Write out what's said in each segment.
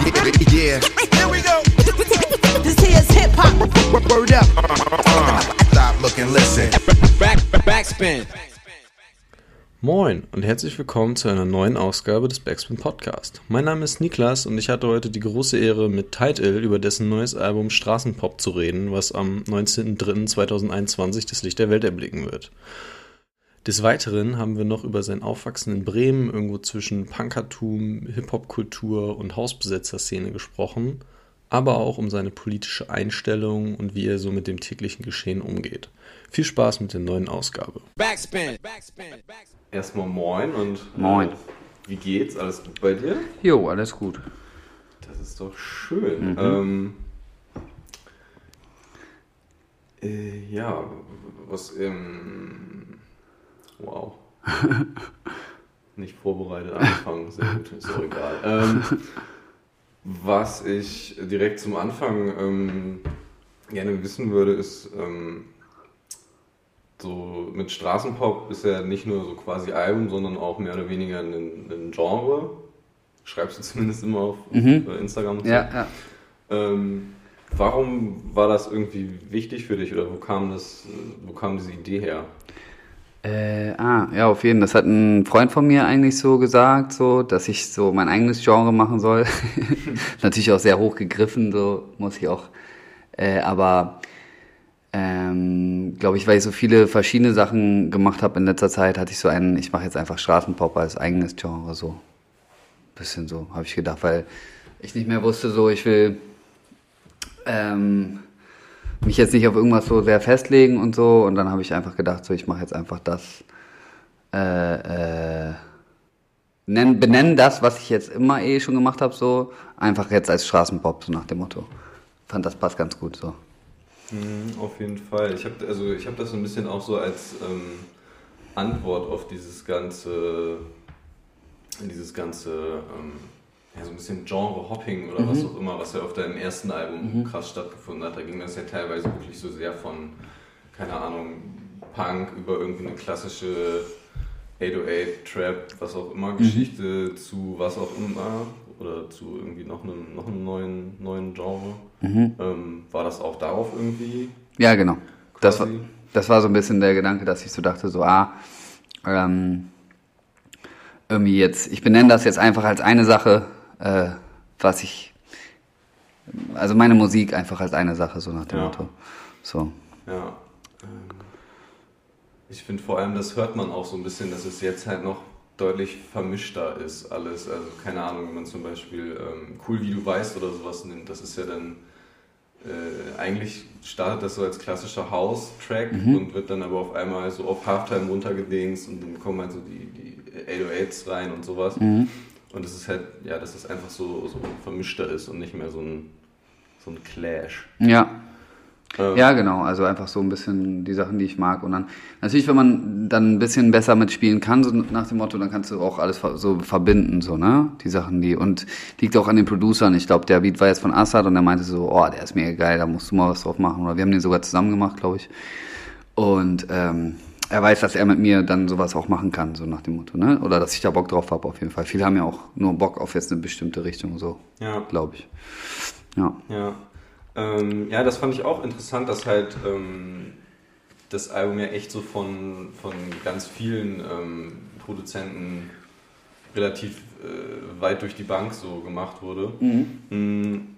Yeah. Here we go. This here's hip hop. Word up. Stop, look and listen. Back, backspin. Moin und herzlich willkommen zu einer neuen Ausgabe des Backspin Podcast. Mein Name ist Niklas und ich hatte heute die große Ehre, mit Title über dessen neues Album Straßenpop zu reden, was am 19.03.2021 das Licht der Welt erblicken wird. Des Weiteren haben wir noch über sein Aufwachsen in Bremen, irgendwo zwischen Punkertum, Hip-Hop-Kultur und Hausbesetzerszene gesprochen, aber auch um seine politische Einstellung und wie er so mit dem täglichen Geschehen umgeht. Viel Spaß mit der neuen Ausgabe. Backspin. Backspin. Backspin. Erstmal moin und moin. Äh, wie geht's? Alles gut bei dir? Jo, alles gut. Das ist doch schön. Mhm. Ähm, äh, ja, was ähm, Wow. Nicht vorbereitet angefangen, sehr gut, ist auch egal. Ähm, was ich direkt zum Anfang ähm, gerne wissen würde, ist, ähm, so mit Straßenpop ist ja nicht nur so quasi Album, sondern auch mehr oder weniger ein, ein Genre. Schreibst du zumindest immer auf, mhm. auf Instagram und so. Ja, ja. Ähm, warum war das irgendwie wichtig für dich oder wo kam das, wo kam diese Idee her? Äh, ah, ja, auf jeden Fall. Das hat ein Freund von mir eigentlich so gesagt, so, dass ich so mein eigenes Genre machen soll. Natürlich auch sehr hoch gegriffen, so muss ich auch. Äh, aber ähm, glaube ich, weil ich so viele verschiedene Sachen gemacht habe in letzter Zeit, hatte ich so einen, ich mache jetzt einfach Straßenpop als eigenes Genre, so. Bisschen so, habe ich gedacht, weil ich nicht mehr wusste, so, ich will ähm, mich jetzt nicht auf irgendwas so sehr festlegen und so. Und dann habe ich einfach gedacht, so ich mache jetzt einfach das, äh, äh, nenn, benennen das, was ich jetzt immer eh schon gemacht habe, so einfach jetzt als Straßenpop, so nach dem Motto. Fand das passt ganz gut so. Mhm, auf jeden Fall. Ich habe also ich das so ein bisschen auch so als ähm, Antwort auf dieses ganze, dieses ganze ähm, ja, so ein bisschen Genre-Hopping oder mhm. was auch immer, was ja auf deinem ersten Album mhm. krass stattgefunden hat. Da ging das ja teilweise wirklich so sehr von, keine Ahnung, Punk über irgendwie eine klassische 808, Trap, was auch immer, mhm. Geschichte zu was auch immer oder zu irgendwie noch einem, noch einem neuen, neuen Genre. Mhm. Ähm, war das auch darauf irgendwie? Ja, genau. Das war, das war so ein bisschen der Gedanke, dass ich so dachte, so, ah, ähm, irgendwie jetzt, ich benenne das jetzt einfach als eine Sache, äh, was ich, also meine Musik einfach als eine Sache, so nach dem ja. Motto. So. Ja. Ähm, ich finde vor allem, das hört man auch so ein bisschen, dass es jetzt halt noch deutlich vermischter ist alles. Also keine Ahnung, wenn man zum Beispiel ähm, Cool wie du weißt oder sowas nimmt, das ist ja dann äh, eigentlich startet das so als klassischer House-Track mhm. und wird dann aber auf einmal so auf Halftime runtergedingst und dann kommen halt so die, die 808s rein und sowas. Mhm. Und es ist halt, ja, dass es einfach so, so vermischter ist und nicht mehr so ein, so ein Clash. Ja. Ähm. Ja, genau. Also einfach so ein bisschen die Sachen, die ich mag. Und dann, natürlich, wenn man dann ein bisschen besser mitspielen kann, so nach dem Motto, dann kannst du auch alles so verbinden, so, ne? Die Sachen, die, und liegt auch an den Producern. Ich glaube, der Beat war jetzt von Assad und der meinte so, oh, der ist mega geil, da musst du mal was drauf machen. Oder wir haben den sogar zusammen gemacht, glaube ich. Und, ähm, er weiß, dass er mit mir dann sowas auch machen kann, so nach dem Motto, ne? Oder dass ich da Bock drauf habe, auf jeden Fall. Viele haben ja auch nur Bock auf jetzt eine bestimmte Richtung, so, ja. glaube ich. Ja. Ja. Ähm, ja, das fand ich auch interessant, dass halt ähm, das Album ja echt so von, von ganz vielen ähm, Produzenten relativ äh, weit durch die Bank so gemacht wurde. Mhm. Mhm.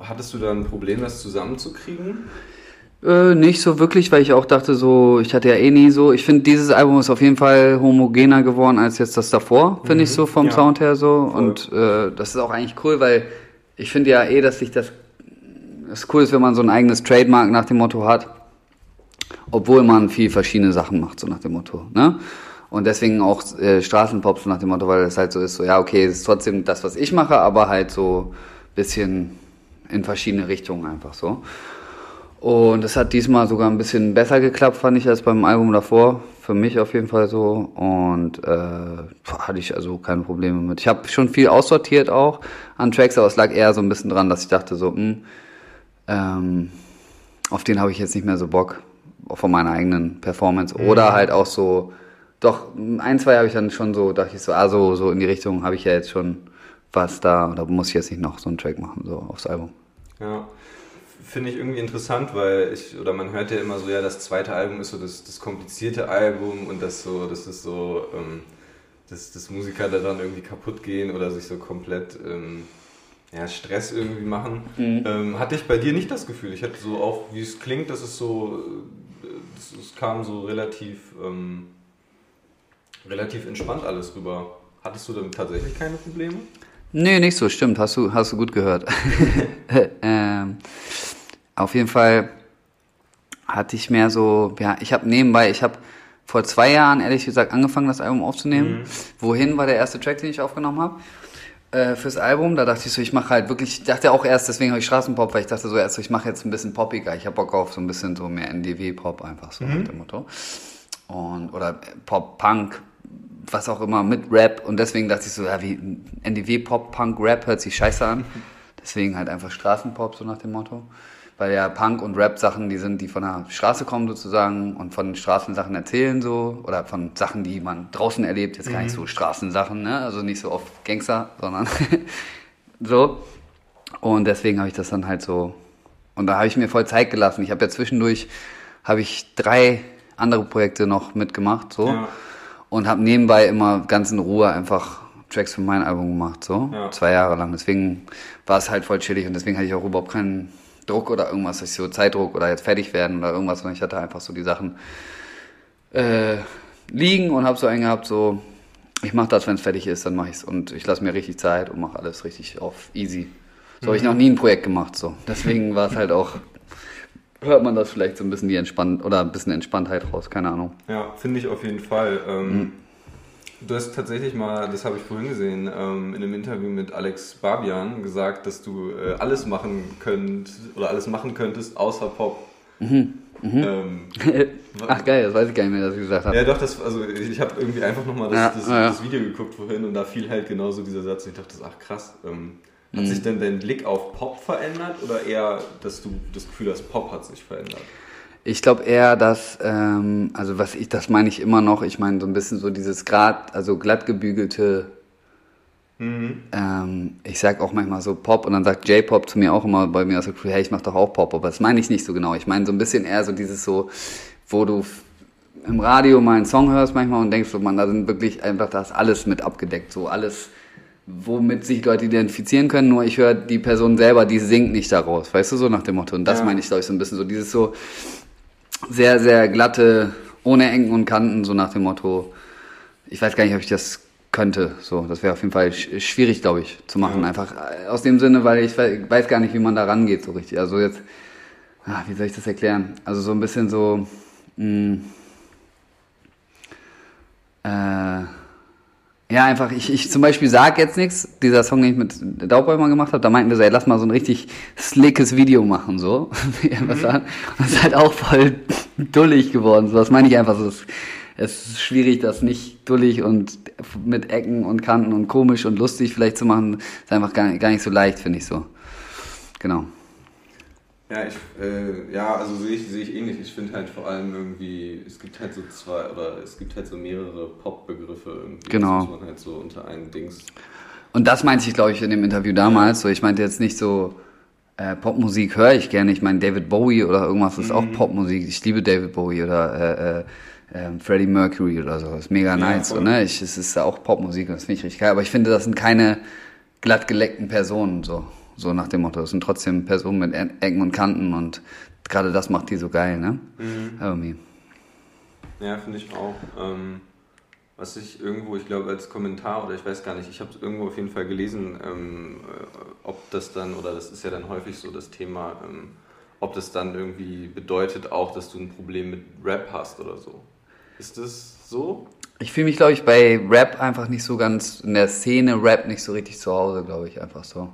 Hattest du da ein Problem, das zusammenzukriegen? Äh, nicht so wirklich, weil ich auch dachte, so, ich hatte ja eh nie so. Ich finde, dieses Album ist auf jeden Fall homogener geworden als jetzt das davor, finde mhm. ich so vom ja. Sound her so. Voll. Und äh, das ist auch eigentlich cool, weil ich finde ja eh, dass sich das, das cool ist, wenn man so ein eigenes Trademark nach dem Motto hat, obwohl man viel verschiedene Sachen macht, so nach dem Motto. Ne? Und deswegen auch äh, Straßenpop, so nach dem Motto, weil es halt so ist, so, ja, okay, es ist trotzdem das, was ich mache, aber halt so bisschen in verschiedene Richtungen einfach so. Und es hat diesmal sogar ein bisschen besser geklappt, fand ich, als beim Album davor. Für mich auf jeden Fall so. Und äh, hatte ich also keine Probleme mit. Ich habe schon viel aussortiert auch an Tracks, aber es lag eher so ein bisschen dran, dass ich dachte so, mh, hm, ähm, auf den habe ich jetzt nicht mehr so Bock von meiner eigenen Performance. Mhm. Oder halt auch so, doch, ein, zwei habe ich dann schon so, dachte ich so, ah, so, so in die Richtung habe ich ja jetzt schon was da, oder muss ich jetzt nicht noch so einen Track machen, so aufs Album. Ja, finde ich irgendwie interessant, weil ich, oder man hört ja immer so, ja, das zweite Album ist so das, das komplizierte Album und das so, das ist so, ähm, dass, dass Musiker da dann irgendwie kaputt gehen oder sich so komplett ähm, ja, Stress irgendwie machen. Mhm. Ähm, hatte ich bei dir nicht das Gefühl. Ich hatte so auch, wie es klingt, dass es so, es kam so relativ, ähm, relativ entspannt alles rüber. Hattest du damit tatsächlich keine Probleme? Nee, nicht so, stimmt. Hast du, hast du gut gehört. ähm, auf jeden Fall hatte ich mehr so, ja, ich habe nebenbei, ich habe vor zwei Jahren, ehrlich gesagt, angefangen, das Album aufzunehmen. Mhm. Wohin war der erste Track, den ich aufgenommen habe? Äh, fürs Album, da dachte ich so, ich mache halt wirklich, ich dachte auch erst, deswegen habe ich Straßenpop, weil ich dachte so erst so, ich mache jetzt ein bisschen poppiger. Ich habe Bock auf so ein bisschen so mehr NDW-Pop einfach so mhm. mit dem Motto. Und, oder Pop-Punk, was auch immer, mit Rap. Und deswegen dachte ich so, ja, wie NDW, Pop, Punk, Rap hört sich scheiße an. Deswegen halt einfach Straßenpop, so nach dem Motto. Weil ja Punk und Rap Sachen, die sind, die von der Straße kommen sozusagen und von Straßensachen erzählen so. Oder von Sachen, die man draußen erlebt. Jetzt mhm. gar nicht so Straßensachen, ne? Also nicht so oft Gangster, sondern so. Und deswegen habe ich das dann halt so. Und da habe ich mir voll Zeit gelassen. Ich habe ja zwischendurch, habe ich drei andere Projekte noch mitgemacht, so. Ja und habe nebenbei immer ganz in Ruhe einfach Tracks für mein Album gemacht, so ja. zwei Jahre lang. Deswegen war es halt voll chillig und deswegen hatte ich auch überhaupt keinen Druck oder irgendwas, dass ich so Zeitdruck oder jetzt fertig werden oder irgendwas, sondern ich hatte einfach so die Sachen äh, liegen und habe so einen gehabt, so ich mache das, wenn es fertig ist, dann mache ich's und ich lasse mir richtig Zeit und mache alles richtig auf easy. So mhm. habe ich noch nie ein Projekt gemacht, so deswegen war es halt auch hört man das vielleicht so ein bisschen die Entspannt oder ein bisschen Entspanntheit raus, keine Ahnung. Ja, finde ich auf jeden Fall. Ähm, mhm. Du hast tatsächlich mal, das habe ich vorhin gesehen, ähm, in einem Interview mit Alex Barbian gesagt, dass du äh, alles machen könnt oder alles machen könntest außer Pop. Mhm. Mhm. Ähm, ach geil, das weiß ich gar nicht mehr, dass ich gesagt habe. Ja, doch, das, also ich habe irgendwie einfach nochmal das, ja, das, ja. das, Video geguckt vorhin und da fiel halt genauso dieser Satz und ich dachte, ach krass, ähm, hat mhm. sich denn dein Blick auf Pop verändert oder eher, dass du das Gefühl hast, Pop hat sich verändert? Ich glaube eher, dass, ähm, also was ich, das meine ich immer noch, ich meine so ein bisschen so dieses Grad, also glatt gebügelte, mhm. ähm, ich sag auch manchmal so Pop und dann sagt J-Pop zu mir auch immer bei mir aus der Crew, hey, ich mach doch auch Pop, aber das meine ich nicht so genau. Ich meine so ein bisschen eher so dieses so, wo du im Radio mal einen Song hörst manchmal und denkst so, man, da sind wirklich einfach, da ist alles mit abgedeckt, so alles womit sich Leute identifizieren können, nur ich höre die Person selber, die singt nicht daraus, weißt du, so nach dem Motto. Und das ja. meine ich, glaube ich, so ein bisschen so, dieses so sehr, sehr glatte, ohne Ecken und Kanten, so nach dem Motto, ich weiß gar nicht, ob ich das könnte, so, das wäre auf jeden Fall schwierig, glaube ich, zu machen, ja. einfach äh, aus dem Sinne, weil ich weiß gar nicht, wie man da rangeht, so richtig. Also jetzt, ah, wie soll ich das erklären? Also so ein bisschen so, mh, mm, äh, ja, einfach, ich, ich zum Beispiel sag jetzt nichts. Dieser Song, den ich mit Daubäumer gemacht habe, da meinten wir so, ey, lass mal so ein richtig slickes Video machen, so. mhm. Und das ist halt auch voll dullig geworden. So, das meine ich einfach so. Es, es ist schwierig, das nicht dullig und mit Ecken und Kanten und komisch und lustig vielleicht zu machen. Das ist einfach gar, gar nicht so leicht, finde ich so. Genau. Ja, ich, äh, ja, also sehe ich, sehe ich ähnlich. Ich finde halt vor allem irgendwie, es gibt halt so zwei, oder es gibt halt so mehrere Pop-Begriffe irgendwie. Genau. Das muss man halt so unter einen Dings. Und das meinte ich, glaube ich, in dem Interview damals. Ja. So, ich meinte jetzt nicht so, äh, Popmusik höre ich gerne. Ich meine, David Bowie oder irgendwas ist mhm. auch Popmusik. Ich liebe David Bowie oder äh, äh, äh, Freddie Mercury oder so. Das ist mega nice. so, ne? ich, es ist auch Popmusik und das finde ich richtig geil. Aber ich finde, das sind keine glatt geleckten Personen so. So nach dem Motto. Es sind trotzdem Personen mit Ecken und Kanten und gerade das macht die so geil, ne? Mhm. Irgendwie. Ja, finde ich auch. Ähm, was ich irgendwo, ich glaube als Kommentar oder ich weiß gar nicht, ich habe es irgendwo auf jeden Fall gelesen, ähm, äh, ob das dann, oder das ist ja dann häufig so das Thema, ähm, ob das dann irgendwie bedeutet auch, dass du ein Problem mit Rap hast oder so. Ist das so? Ich fühle mich, glaube ich, bei Rap einfach nicht so ganz, in der Szene Rap nicht so richtig zu Hause, glaube ich, einfach so.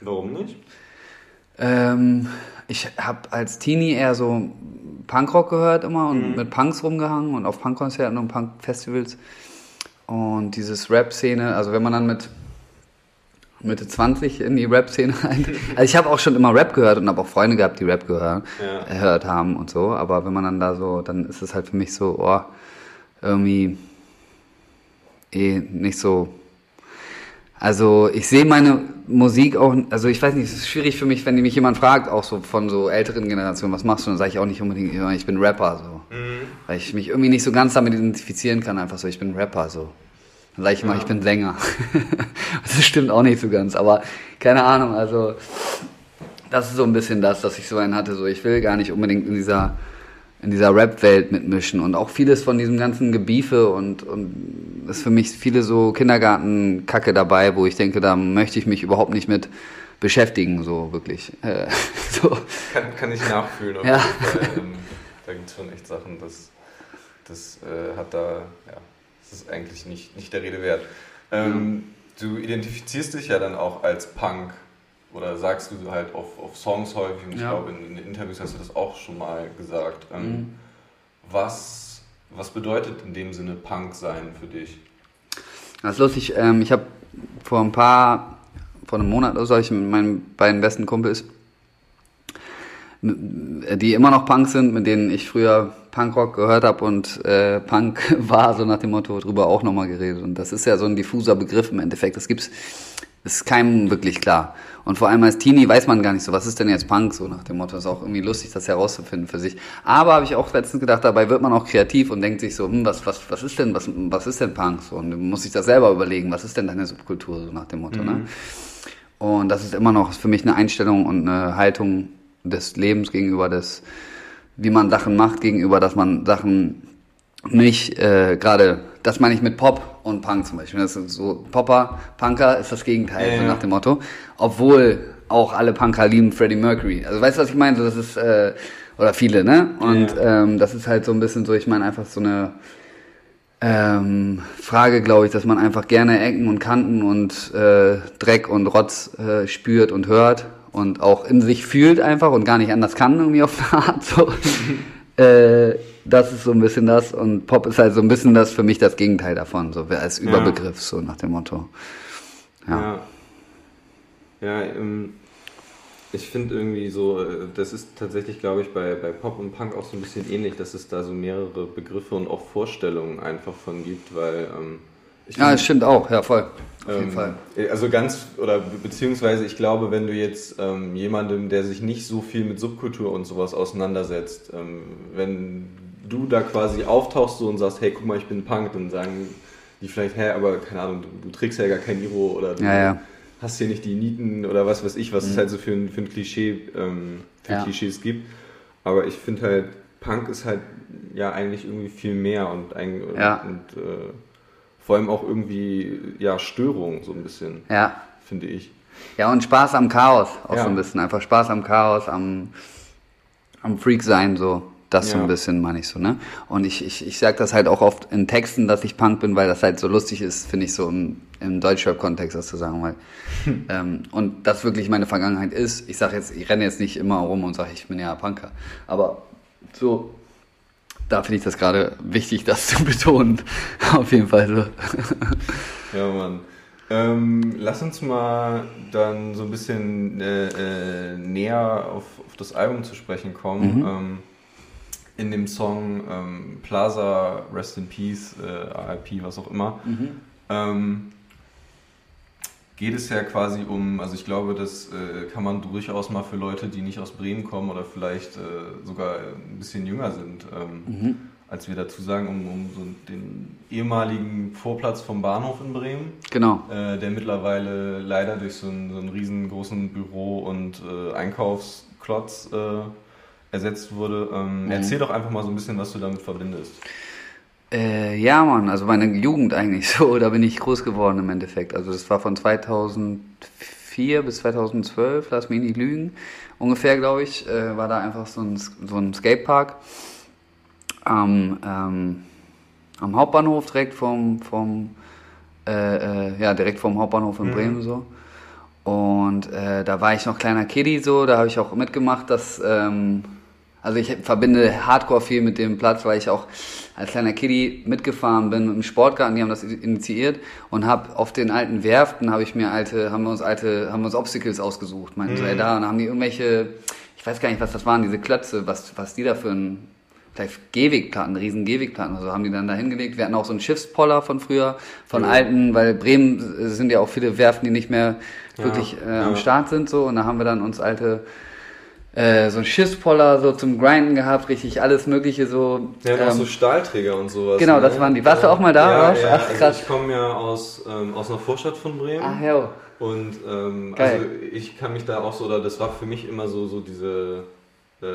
Warum nicht? Ähm, ich habe als Teenie eher so Punkrock gehört immer und mhm. mit Punks rumgehangen und auf Punkkonzerten und Punkfestivals. Und dieses Rap-Szene, also wenn man dann mit Mitte 20 in die Rap-Szene ein. Also ich habe auch schon immer Rap gehört und habe auch Freunde gehabt, die Rap gehört, ja. gehört haben und so. Aber wenn man dann da so, dann ist es halt für mich so, oh, irgendwie eh nicht so Also ich sehe meine Musik auch, also ich weiß nicht, es ist schwierig für mich, wenn mich jemand fragt, auch so von so älteren Generationen, was machst du, dann sage ich auch nicht unbedingt, ich bin Rapper, so. Mhm. Weil ich mich irgendwie nicht so ganz damit identifizieren kann, einfach so, ich bin Rapper, so. Dann sage ich mal, ja. ich bin Sänger. das stimmt auch nicht so ganz, aber keine Ahnung, also das ist so ein bisschen das, dass ich so einen hatte, so ich will gar nicht unbedingt in dieser in dieser Rap-Welt mitmischen und auch vieles von diesem ganzen Gebiefe und, und ist für mich viele so Kindergarten-Kacke dabei, wo ich denke, da möchte ich mich überhaupt nicht mit beschäftigen, so wirklich. Äh, so. Kann, kann ich nachfühlen. ja. Ähm, da gibt es schon echt Sachen, das, das äh, hat da, ja, das ist eigentlich nicht, nicht der Rede wert. Ähm, ja. Du identifizierst dich ja dann auch als Punk oder sagst du halt auf, auf Songs häufig, und ich ja. glaube, in, in, Interviews hast du das auch schon mal gesagt. Ähm, mhm. was, was bedeutet in dem Sinne Punk sein für dich? Das ist lustig. Ähm, ich habe vor ein paar, vor einem Monat oder so, ich mit meinen beiden besten Kumpels, die immer noch Punk sind, mit denen ich früher Punkrock gehört habe und äh, Punk war, so nach dem Motto, drüber auch nochmal geredet. Und das ist ja so ein diffuser Begriff im Endeffekt. Das gibt's ist keinem wirklich klar. Und vor allem als Teenie weiß man gar nicht so, was ist denn jetzt Punk, so nach dem Motto. Ist auch irgendwie lustig, das herauszufinden für sich. Aber habe ich auch letztens gedacht, dabei wird man auch kreativ und denkt sich so, hm, was, was, was ist denn, was, was ist denn Punk? So, und muss sich das selber überlegen, was ist denn deine Subkultur, so nach dem Motto, ne? mhm. ne? Und das ist immer noch für mich eine Einstellung und eine Haltung des Lebens gegenüber des, wie man Sachen macht, gegenüber, dass man Sachen nicht äh, gerade, das meine ich mit Pop und Punk zum Beispiel. Das ist so Popper, Punker ist das Gegenteil, ja, so nach dem Motto. Obwohl auch alle Punker lieben Freddie Mercury. Also weißt du, was ich meine? Das ist, äh, oder viele, ne? Und ähm, das ist halt so ein bisschen so, ich meine einfach so eine ähm, Frage, glaube ich, dass man einfach gerne Ecken und Kanten und äh, Dreck und Rotz äh, spürt und hört und auch in sich fühlt einfach und gar nicht anders kann irgendwie auf eine Art. So. äh, das ist so ein bisschen das und Pop ist halt so ein bisschen das für mich das Gegenteil davon, so als Überbegriff, ja. so nach dem Motto. Ja. Ja, ja ähm, ich finde irgendwie so, äh, das ist tatsächlich, glaube ich, bei, bei Pop und Punk auch so ein bisschen ähnlich, dass es da so mehrere Begriffe und auch Vorstellungen einfach von gibt, weil. Ähm, ja, das stimmt auch, ja, voll. Auf jeden ähm, Fall. Also ganz, oder beziehungsweise ich glaube, wenn du jetzt ähm, jemandem, der sich nicht so viel mit Subkultur und sowas auseinandersetzt, ähm, wenn du da quasi auftauchst so und sagst, hey, guck mal, ich bin Punk, dann sagen die vielleicht, hä, aber keine Ahnung, du, du trägst ja gar kein Iro oder du ja, ja. hast hier nicht die Nieten oder was weiß ich, was mhm. es halt so für ein, für ein Klischee, ähm, für ja. Klischees gibt. Aber ich finde halt, Punk ist halt ja eigentlich irgendwie viel mehr und, ein, und, und äh, vor allem auch irgendwie ja Störung so ein bisschen, ja. finde ich. Ja, und Spaß am Chaos auch so ein bisschen. Einfach Spaß am Chaos, am, am Freak sein so. Das ja. so ein bisschen meine ich so, ne? Und ich, ich, ich sag das halt auch oft in Texten, dass ich Punk bin, weil das halt so lustig ist, finde ich so im, im Deutschrap-Kontext das zu sagen, weil hm. ähm, und das wirklich meine Vergangenheit ist. Ich sag jetzt, ich renne jetzt nicht immer rum und sage, ich bin ja Punker. Aber so, da finde ich das gerade wichtig, das zu betonen. Auf jeden Fall so. ja, Mann. Ähm, lass uns mal dann so ein bisschen äh, äh, näher auf, auf das Album zu sprechen kommen. Mhm. Ähm, in dem Song ähm, Plaza, Rest in Peace, äh, RIP, was auch immer, mhm. ähm, geht es ja quasi um, also ich glaube, das äh, kann man durchaus mal für Leute, die nicht aus Bremen kommen oder vielleicht äh, sogar ein bisschen jünger sind, ähm, mhm. als wir dazu sagen, um, um so den ehemaligen Vorplatz vom Bahnhof in Bremen. Genau. Äh, der mittlerweile leider durch so einen, so einen riesengroßen Büro- und äh, Einkaufsklotz äh, ersetzt wurde. Ähm, mhm. Erzähl doch einfach mal so ein bisschen, was du damit verbindest. Äh, ja, Mann, also meine Jugend eigentlich so, da bin ich groß geworden im Endeffekt. Also das war von 2004 bis 2012, lass mich nicht lügen, ungefähr, glaube ich, äh, war da einfach so ein, so ein Skatepark am, ähm, am Hauptbahnhof direkt vom, vom äh, äh ja, direkt vom Hauptbahnhof in mhm. Bremen so. Und äh, da war ich noch kleiner Kiddie so, da habe ich auch mitgemacht, dass ähm, also ich verbinde Hardcore viel mit dem Platz, weil ich auch als kleiner Kiddie mitgefahren bin im Sportgarten, die haben das initiiert und habe auf den alten Werften habe ich mir alte, haben wir uns alte, haben wir uns Obstacles ausgesucht, meinten mhm. so, ey, da und haben die irgendwelche, ich weiß gar nicht, was das waren, diese Klötze, was, was die da für ein vielleicht Gehwegplatten, riesen Gehwegplatten, also haben die dann da hingelegt. Wir hatten auch so einen Schiffspoller von früher, von ja. alten, weil Bremen sind ja auch viele Werften, die nicht mehr wirklich ja. Äh, am Start sind so und da haben wir dann uns alte äh, so ein Schiffspoller so zum Grinden gehabt, richtig alles mögliche so. Ja, ähm, auch so Stahlträger und sowas. Genau, ne? das waren die. Warst du auch mal da? Ja, ja, Ach, krass. Also ich komme ja aus, ähm, aus einer Vorstadt von Bremen. Ach ja. Und ähm, also ich kann mich da auch so, oder das war für mich immer so, so diese äh,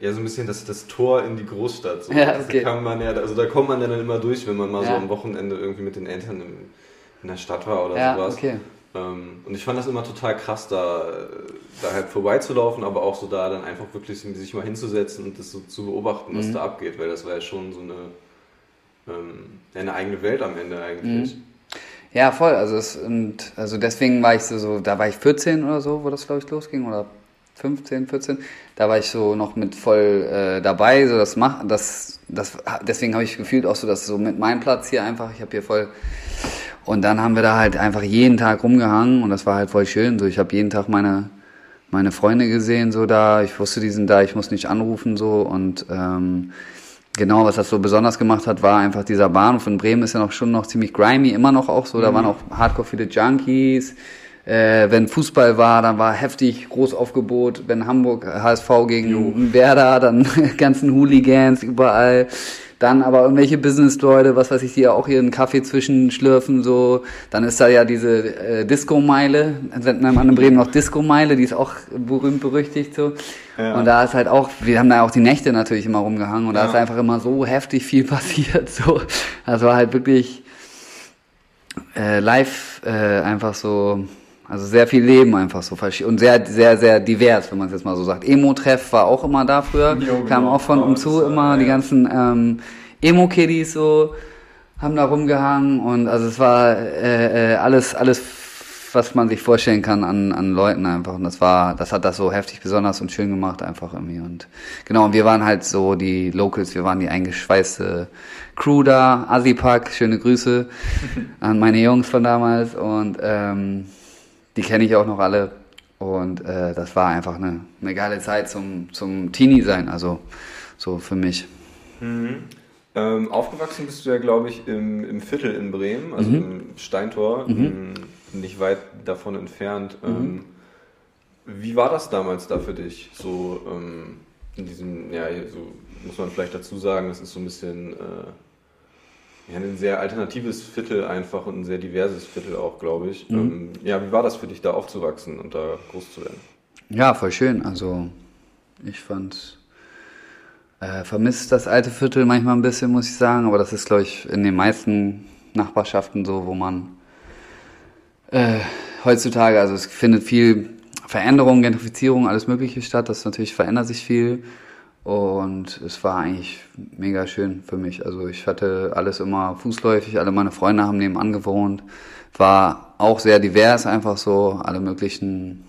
ja, so ein bisschen das, das Tor in die Großstadt. So. Ja, okay. da kann man ja, also da kommt man ja dann immer durch, wenn man mal ja. so am Wochenende irgendwie mit den Eltern in, in der Stadt war oder ja, sowas. Okay. Ähm, und ich fand das immer total krass, da, da halt vorbeizulaufen, aber auch so da dann einfach wirklich sich mal hinzusetzen und das so zu beobachten, was mhm. da abgeht, weil das war ja schon so eine, ähm, eine eigene Welt am Ende eigentlich. Mhm. Ja, voll. Also, es, und, also deswegen war ich so, so, da war ich 14 oder so, wo das glaube ich losging, oder 15, 14. Da war ich so noch mit voll äh, dabei. So das mach, das, das, deswegen habe ich gefühlt auch so, dass so mit meinem Platz hier einfach, ich habe hier voll und dann haben wir da halt einfach jeden Tag rumgehangen und das war halt voll schön. So, ich habe jeden Tag meine, meine Freunde gesehen, so da. Ich wusste, die sind da, ich muss nicht anrufen, so. Und ähm, genau, was das so besonders gemacht hat, war einfach dieser Bahnhof in Bremen ist ja noch schon noch ziemlich grimy, immer noch auch so. Da mhm. waren auch hardcore viele Junkies. Äh, wenn Fußball war, dann war heftig Großaufgebot. Wenn Hamburg HSV gegen jo. Werder, dann ganzen Hooligans überall. Dann aber irgendwelche Business-Leute, was weiß ich, die ja auch einen Kaffee zwischenschlürfen, so. Dann ist da ja diese äh, Disco-Meile, nennt man in Bremen noch Disco-Meile, die ist auch berühmt berüchtigt, so. Ja. Und da ist halt auch, wir haben da auch die Nächte natürlich immer rumgehangen und ja. da ist einfach immer so heftig viel passiert, so. Das war halt wirklich, äh, live, äh, einfach so, also sehr viel Leben einfach so und sehr, sehr, sehr divers, wenn man es jetzt mal so sagt. Emo-Treff war auch immer da früher, jo, kam genau. auch von um zu immer, ja. die ganzen ähm, Emo-Kiddies so haben da rumgehangen und also es war äh, äh, alles, alles, was man sich vorstellen kann an, an Leuten einfach und das war, das hat das so heftig besonders und schön gemacht einfach irgendwie und genau, und wir waren halt so die Locals, wir waren die eingeschweißte Crew da, Asipak, schöne Grüße an meine Jungs von damals und ähm, die kenne ich auch noch alle. Und äh, das war einfach eine, eine geile Zeit zum, zum Teenie sein, also so für mich. Mhm. Ähm, aufgewachsen bist du ja, glaube ich, im, im Viertel in Bremen, also mhm. im Steintor, mhm. in, nicht weit davon entfernt. Mhm. Ähm, wie war das damals da für dich? So ähm, in diesem, ja, so muss man vielleicht dazu sagen, das ist so ein bisschen äh, ja, ein sehr alternatives Viertel einfach und ein sehr diverses Viertel auch, glaube ich. Mhm. Ähm, ja, wie war das für dich, da aufzuwachsen und da groß zu werden? Ja, voll schön. Also ich fand, äh, vermisst das alte Viertel manchmal ein bisschen, muss ich sagen, aber das ist, glaube ich, in den meisten Nachbarschaften so, wo man äh, heutzutage, also es findet viel Veränderung, Gentrifizierung, alles Mögliche statt. Das natürlich verändert sich viel. Und es war eigentlich mega schön für mich. Also ich hatte alles immer fußläufig, alle meine Freunde haben nebenan gewohnt. War auch sehr divers, einfach so alle möglichen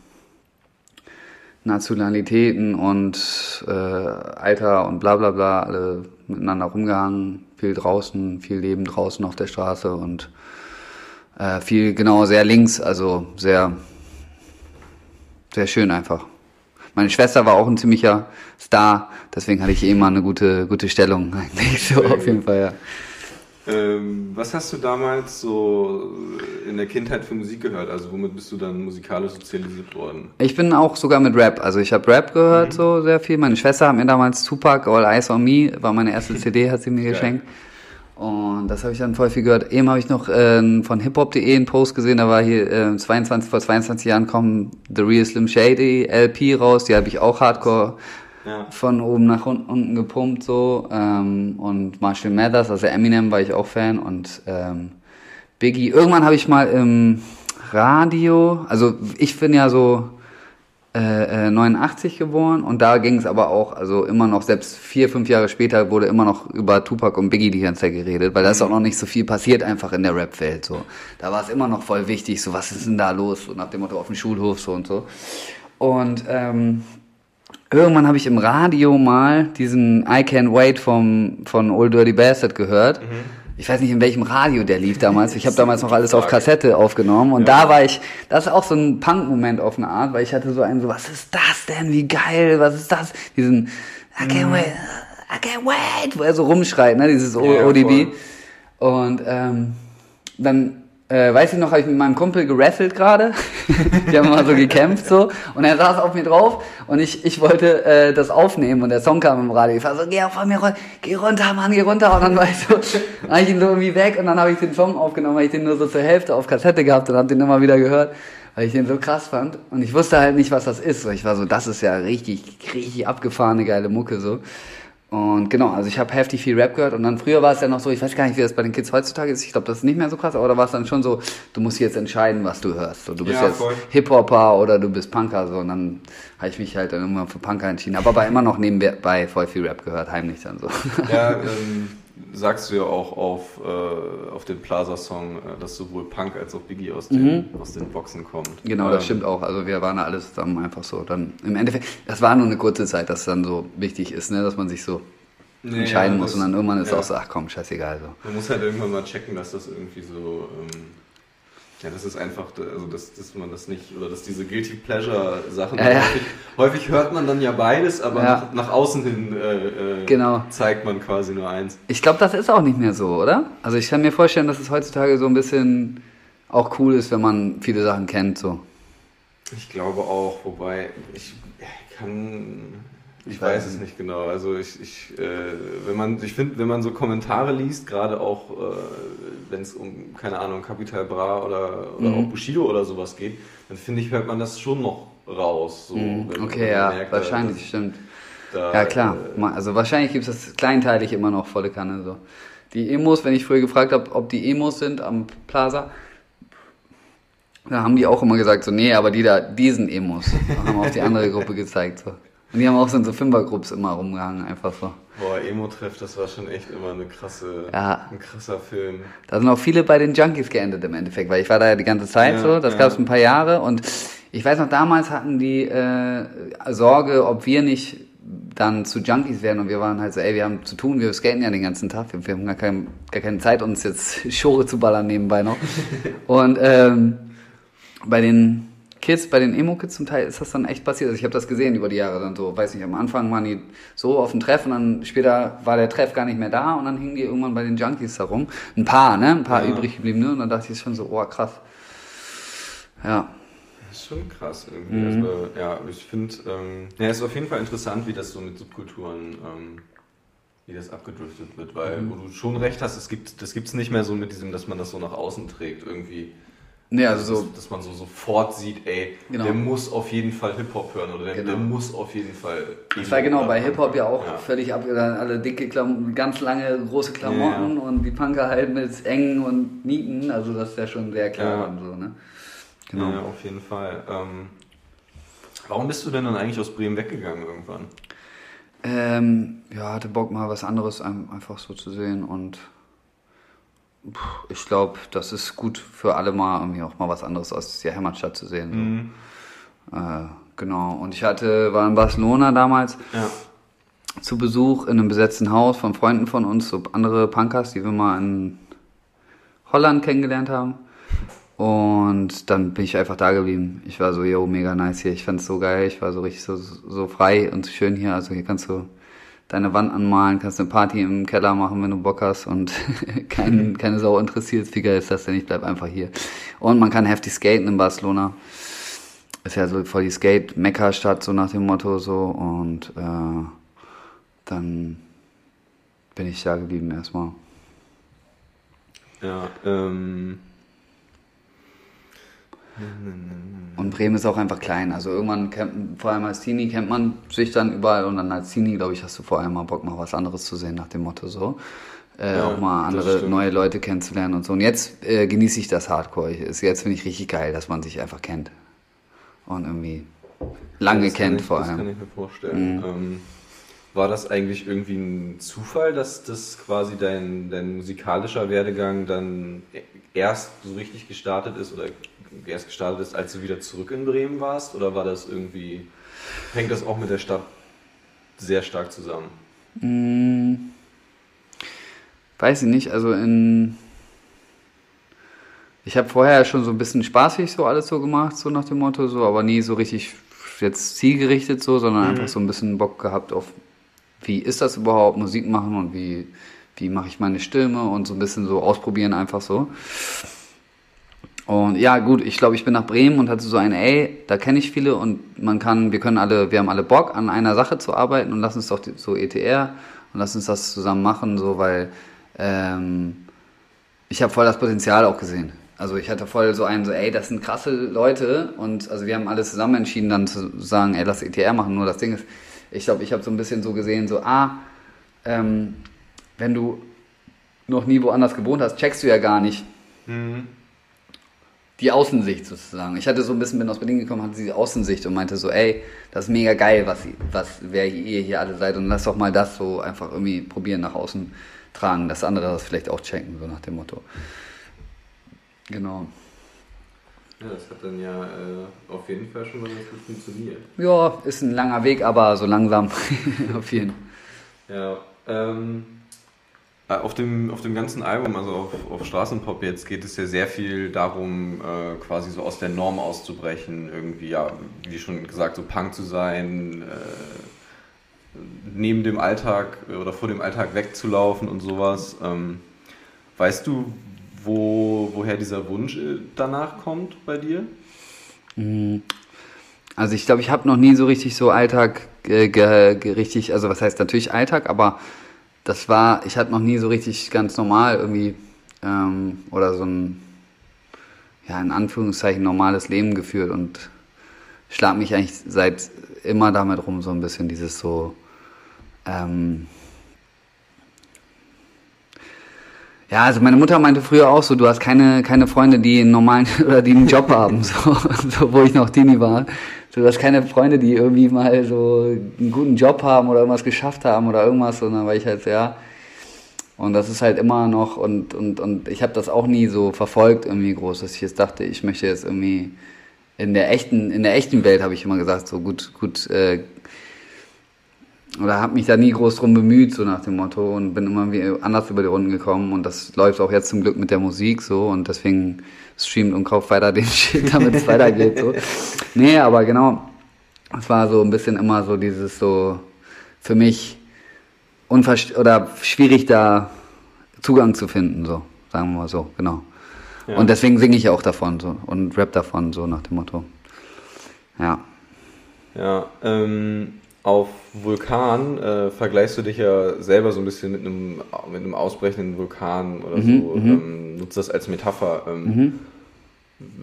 Nationalitäten und äh, Alter und bla bla bla, alle miteinander rumgehangen, viel draußen, viel Leben draußen auf der Straße und äh, viel genau sehr links, also sehr, sehr schön einfach. Meine Schwester war auch ein ziemlicher Star, deswegen hatte ich eh immer eine gute, gute Stellung eigentlich, so auf jeden Fall, ja. Ähm, was hast du damals so in der Kindheit für Musik gehört? Also womit bist du dann musikalisch sozialisiert worden? Ich bin auch sogar mit Rap. Also ich habe Rap gehört mhm. so sehr viel. Meine Schwester hat mir damals Tupac All Eyes on Me, war meine erste CD, hat sie mir geschenkt. Und das habe ich dann voll viel gehört. Eben habe ich noch äh, von hiphop.de einen Post gesehen, da war hier äh, 22, vor 22 Jahren kommen The Real Slim Shady LP raus, die habe ich auch hardcore ja. von oben nach unten gepumpt so. Ähm, und Marshall Mathers, also Eminem war ich auch Fan und ähm, Biggie. Irgendwann habe ich mal im Radio, also ich bin ja so äh, 89 äh, geboren und da ging es aber auch, also immer noch, selbst vier, fünf Jahre später wurde immer noch über Tupac und Biggie die ganze Zeit geredet, weil da ist auch noch nicht so viel passiert einfach in der Rap-Welt, so. Da war es immer noch voll wichtig, so, was ist denn da los, so nach dem Motto auf dem Schulhof, so und so. Und, ähm, irgendwann habe ich im Radio mal diesen I Can't Wait vom, von Old Dirty Bastard gehört. Mhm ich weiß nicht, in welchem Radio der lief damals. Ich habe damals noch alles auf Kassette aufgenommen und ja. da war ich, das ist auch so ein Punk-Moment auf eine Art, weil ich hatte so einen so, was ist das denn, wie geil, was ist das? Diesen, I can't wait, I can't wait, wo er so rumschreit, ne, dieses ja, ODB. Und ähm, dann äh, weiß ich noch, habe ich mit meinem Kumpel geraffelt gerade. Wir haben mal so gekämpft so. Und er saß auf mir drauf und ich, ich wollte äh, das aufnehmen und der Song kam im Radio. Ich war so, geh auf mir runter, geh runter, Mann, geh runter. Und dann war ich so, habe ich ihn so irgendwie weg und dann habe ich den Song aufgenommen, weil ich den nur so zur Hälfte auf Kassette gehabt und habe den immer wieder gehört, weil ich den so krass fand. Und ich wusste halt nicht, was das ist. So, ich war so, das ist ja richtig, richtig abgefahrene geile Mucke so. Und genau, also ich habe heftig viel Rap gehört und dann früher war es ja noch so, ich weiß gar nicht, wie das bei den Kids heutzutage ist, ich glaube, das ist nicht mehr so krass, aber da war es dann schon so, du musst jetzt entscheiden, was du hörst. So, du bist ja, jetzt Hip-Hopper oder du bist Punker, so und dann habe ich mich halt dann immer für Punker entschieden, aber war immer noch nebenbei voll viel Rap gehört, heimlich dann so. Ja, ähm, sagst du ja auch auf, äh, auf dem Plaza-Song, äh, dass sowohl Punk als auch Biggie aus den, mhm. aus den Boxen kommt. Genau, das ähm, stimmt auch. Also wir waren da alles zusammen einfach so. Dann im Endeffekt, das war nur eine kurze Zeit, dass dann so wichtig ist, ne, dass man sich so nee, entscheiden ja, muss. Und dann irgendwann ist ja. auch so, ach komm, scheißegal. So. Man muss halt irgendwann mal checken, dass das irgendwie so. Ähm ja, das ist einfach, also dass, dass man das nicht, oder dass diese Guilty Pleasure Sachen, ja, ja. Häufig, häufig, hört man dann ja beides, aber ja. nach, nach, außen hin äh, äh, genau. zeigt man quasi nur eins. Ich glaube, das ist auch nicht mehr so, oder? Also ich kann mir vorstellen, dass es heutzutage so ein bisschen auch cool ist, wenn man viele Sachen kennt, so. Ich glaube auch, wobei ich kann ich weiß es nicht genau. Also ich, ich äh, wenn man, ich finde, wenn man so Kommentare liest, gerade auch, äh, wenn es um, keine Ahnung, Capital Bra oder, oder mhm. auch Bushido oder sowas geht, dann finde ich, hört man das schon noch raus. So, mhm. okay, ja, merkt, wahrscheinlich, das, stimmt. Da, ja, klar. Äh, also wahrscheinlich gibt es das kleinteilig immer noch volle Kanne. So. Die Emos, wenn ich früher gefragt habe, ob die Emos sind am Plaza, da haben die auch immer gesagt, so, nee, aber die da, die sind Emos. Da haben auf die andere Gruppe gezeigt. So. Und die haben auch so in so Fünfergrupps immer rumgehangen, einfach so. Boah, Emo-Treff, das war schon echt immer eine krasse, ja. ein krasser Film. Da sind auch viele bei den Junkies geendet im Endeffekt, weil ich war da ja die ganze Zeit ja, so, das ja. gab es ein paar Jahre und ich weiß noch, damals hatten die äh, Sorge, ob wir nicht dann zu Junkies werden und wir waren halt so, ey, wir haben zu tun, wir skaten ja den ganzen Tag, wir, wir haben gar, kein, gar keine Zeit, uns jetzt Schore zu ballern nebenbei noch. und ähm, bei den Kids, bei den Emo-Kids zum Teil ist das dann echt passiert. Also ich habe das gesehen über die Jahre dann so, weiß nicht, am Anfang waren die so auf dem Treff und dann später war der Treff gar nicht mehr da und dann hingen die irgendwann bei den Junkies herum. Ein paar, ne? Ein paar ja. übrig geblieben, ne? Und dann dachte ich schon so, oh krass. Ja. Das ist schon krass irgendwie. Mhm. Also, ja, ich finde, ähm, ja, es ist auf jeden Fall interessant, wie das so mit Subkulturen, ähm, wie das abgedriftet wird, weil mhm. wo du schon recht hast, es gibt, das gibt es nicht mehr so mit diesem, dass man das so nach außen trägt irgendwie. Nee, also so. Dass, man so sofort sieht, ey, genau. der muss auf jeden Fall Hip-Hop hören oder der, genau. der, muss auf jeden Fall. Das war genau bei Hip-Hop ja auch ja. völlig ab, alle dicke Klamotten, ganz lange große Klamotten ja, ja. und die Punker halt mit engen und Nieten, also das ist ja schon sehr klar und so, ne? Genau. Ja, auf jeden Fall. Ähm, warum bist du denn dann eigentlich aus Bremen weggegangen irgendwann? Ähm, ja, hatte Bock mal was anderes einfach so zu sehen und ich glaube, das ist gut für alle mal, irgendwie auch mal was anderes aus der Heimatstadt zu sehen. So. Mhm. Äh, genau. Und ich hatte, war in Barcelona damals ja. zu Besuch in einem besetzten Haus von Freunden von uns, so andere Punkers, die wir mal in Holland kennengelernt haben. Und dann bin ich einfach da geblieben. Ich war so, yo, mega nice hier. Ich fand's so geil. Ich war so richtig so, so frei und schön hier. Also hier kannst du deine Wand anmalen, kannst eine Party im Keller machen, wenn du Bock hast und kein, mhm. keine Sau interessiert. Wie geil ist das denn? Ich bleib einfach hier. Und man kann heftig skaten in Barcelona. Ist ja so voll die Skate-Mekka-Stadt, so nach dem Motto so. Und äh, dann bin ich da geblieben erstmal. Ja, ähm, und Bremen ist auch einfach klein. Also irgendwann, kennt, vor allem als Teenie, kennt man sich dann überall und dann als Teenie, glaube ich, hast du vor allem mal Bock, mal was anderes zu sehen, nach dem Motto so. Äh, ja, auch mal andere neue Leute kennenzulernen und so. Und jetzt äh, genieße ich das Hardcore. Ich, jetzt finde ich richtig geil, dass man sich einfach kennt. Und irgendwie lange kennt ich, vor allem. Das kann ich mir vorstellen. Mhm. Ähm, war das eigentlich irgendwie ein Zufall, dass das quasi dein, dein musikalischer Werdegang dann erst so richtig gestartet ist oder erst gestartet ist, als du wieder zurück in Bremen warst? Oder war das irgendwie, hängt das auch mit der Stadt sehr stark zusammen? Hm, weiß ich nicht, also in. Ich habe vorher schon so ein bisschen spaßig so alles so gemacht, so nach dem Motto, so, aber nie so richtig jetzt zielgerichtet so, sondern mhm. einfach so ein bisschen Bock gehabt auf wie ist das überhaupt, Musik machen und wie, wie mache ich meine Stimme und so ein bisschen so ausprobieren, einfach so. Und ja, gut, ich glaube, ich bin nach Bremen und hatte so ein, ey, da kenne ich viele und man kann, wir können alle, wir haben alle Bock, an einer Sache zu arbeiten und lass uns doch so ETR und lass uns das zusammen machen, so, weil ähm, ich habe voll das Potenzial auch gesehen. Also ich hatte voll so einen, so, ey, das sind krasse Leute und also wir haben alle zusammen entschieden, dann zu sagen, ey, lass ETR machen. Nur das Ding ist, ich glaube, ich habe so ein bisschen so gesehen, so, ah, ähm, wenn du noch nie woanders gewohnt hast, checkst du ja gar nicht mhm. Die Außensicht sozusagen. Ich hatte so ein bisschen, bin aus Berlin gekommen, hatte die Außensicht und meinte so, ey, das ist mega geil, was, was wer ihr hier alle seid und lass doch mal das so einfach irgendwie probieren nach außen tragen, dass andere das vielleicht auch checken, so nach dem Motto. Genau. Ja, das hat dann ja äh, auf jeden Fall schon mal ganz gut funktioniert. Ja, ist ein langer Weg, aber so langsam auf jeden Fall. Ja, ähm, äh, auf dem, auf dem ganzen Album, also auf, auf Straßenpop jetzt, geht es ja sehr viel darum, äh, quasi so aus der Norm auszubrechen, irgendwie, ja, wie schon gesagt, so Punk zu sein, äh, neben dem Alltag oder vor dem Alltag wegzulaufen und sowas. Ähm, weißt du, wo, woher dieser Wunsch äh, danach kommt bei dir? Mhm. Also ich glaube, ich habe noch nie so richtig so Alltag äh, richtig, also was heißt natürlich Alltag, aber das war, ich hatte noch nie so richtig ganz normal irgendwie ähm, oder so ein, ja, in Anführungszeichen normales Leben geführt und schlag mich eigentlich seit immer damit rum, so ein bisschen dieses so, ähm, Ja, also meine Mutter meinte früher auch so, du hast keine, keine Freunde, die einen normalen oder die einen Job haben, so, so wo ich noch Teenie war. Du hast keine Freunde, die irgendwie mal so einen guten Job haben oder irgendwas geschafft haben oder irgendwas, sondern weil ich halt so, ja. Und das ist halt immer noch und und und ich habe das auch nie so verfolgt irgendwie groß, dass ich jetzt dachte, ich möchte jetzt irgendwie in der echten in der echten Welt habe ich immer gesagt, so gut gut äh, oder habe mich da nie groß drum bemüht, so nach dem Motto und bin immer anders über die Runden gekommen und das läuft auch jetzt zum Glück mit der Musik so und deswegen streamt und kauft weiter den Shit, damit es weitergeht so. Nee, aber genau, es war so ein bisschen immer so dieses so für mich unverst oder schwierig da Zugang zu finden, so, sagen wir mal so, genau. Ja. Und deswegen singe ich auch davon so und rap davon, so nach dem Motto. Ja. Ja, ähm, auf Vulkan äh, vergleichst du dich ja selber so ein bisschen mit einem, mit einem ausbrechenden Vulkan oder mhm, so, mhm. ähm, nutzt das als Metapher. Ähm, mhm.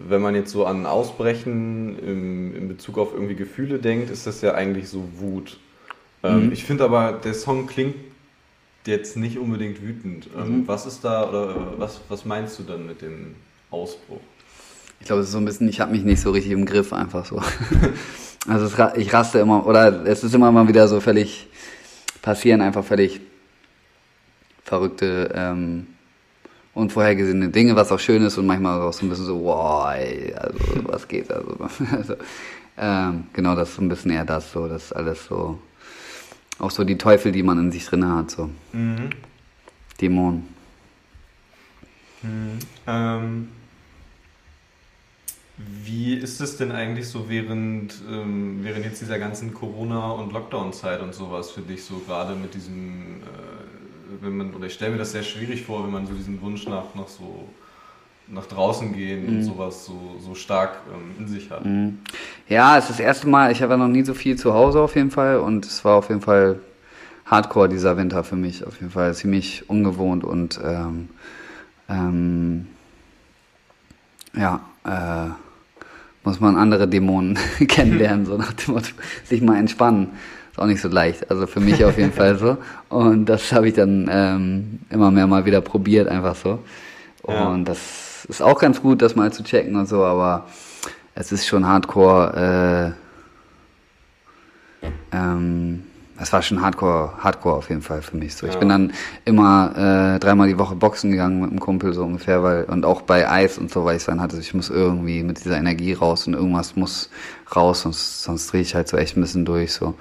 Wenn man jetzt so an Ausbrechen im, in Bezug auf irgendwie Gefühle denkt, ist das ja eigentlich so Wut. Ähm, mhm. Ich finde aber, der Song klingt jetzt nicht unbedingt wütend. Ähm, mhm. Was ist da oder was, was meinst du dann mit dem Ausbruch? Ich glaube, es ist so ein bisschen, ich habe mich nicht so richtig im Griff, einfach so. Also es, ich raste immer, oder es ist immer mal wieder so völlig, passieren einfach völlig verrückte, ähm, unvorhergesehene Dinge, was auch schön ist und manchmal auch so ein bisschen so, wow, ey, also was geht also, also ähm, genau, das ist so ein bisschen eher das so, das ist alles so, auch so die Teufel, die man in sich drin hat, so. Mhm. Dämonen. Mhm. Ähm, wie ist es denn eigentlich so während, ähm, während jetzt dieser ganzen Corona- und Lockdown-Zeit und sowas für dich so gerade mit diesem, äh, wenn man, oder ich stelle mir das sehr schwierig vor, wenn man so diesen Wunsch nach, nach so nach draußen gehen mhm. und sowas so, so stark ähm, in sich hat. Mhm. Ja, es ist das erste Mal, ich habe ja noch nie so viel zu Hause auf jeden Fall und es war auf jeden Fall Hardcore dieser Winter für mich, auf jeden Fall ziemlich ungewohnt und ähm, ähm, ja, äh, muss man andere Dämonen kennenlernen, so nach dem Motto, sich mal entspannen. Ist auch nicht so leicht. Also für mich auf jeden Fall so. Und das habe ich dann ähm, immer mehr mal wieder probiert, einfach so. Und ja. das ist auch ganz gut, das mal zu checken und so, aber es ist schon hardcore, äh, ähm, es war schon Hardcore, Hardcore auf jeden Fall für mich. So, ja. ich bin dann immer äh, dreimal die Woche boxen gegangen mit einem Kumpel so ungefähr, weil und auch bei Eis und so, weil ich dann hatte, ich muss irgendwie mit dieser Energie raus und irgendwas muss raus, sonst sonst drehe ich halt so echt ein bisschen durch so.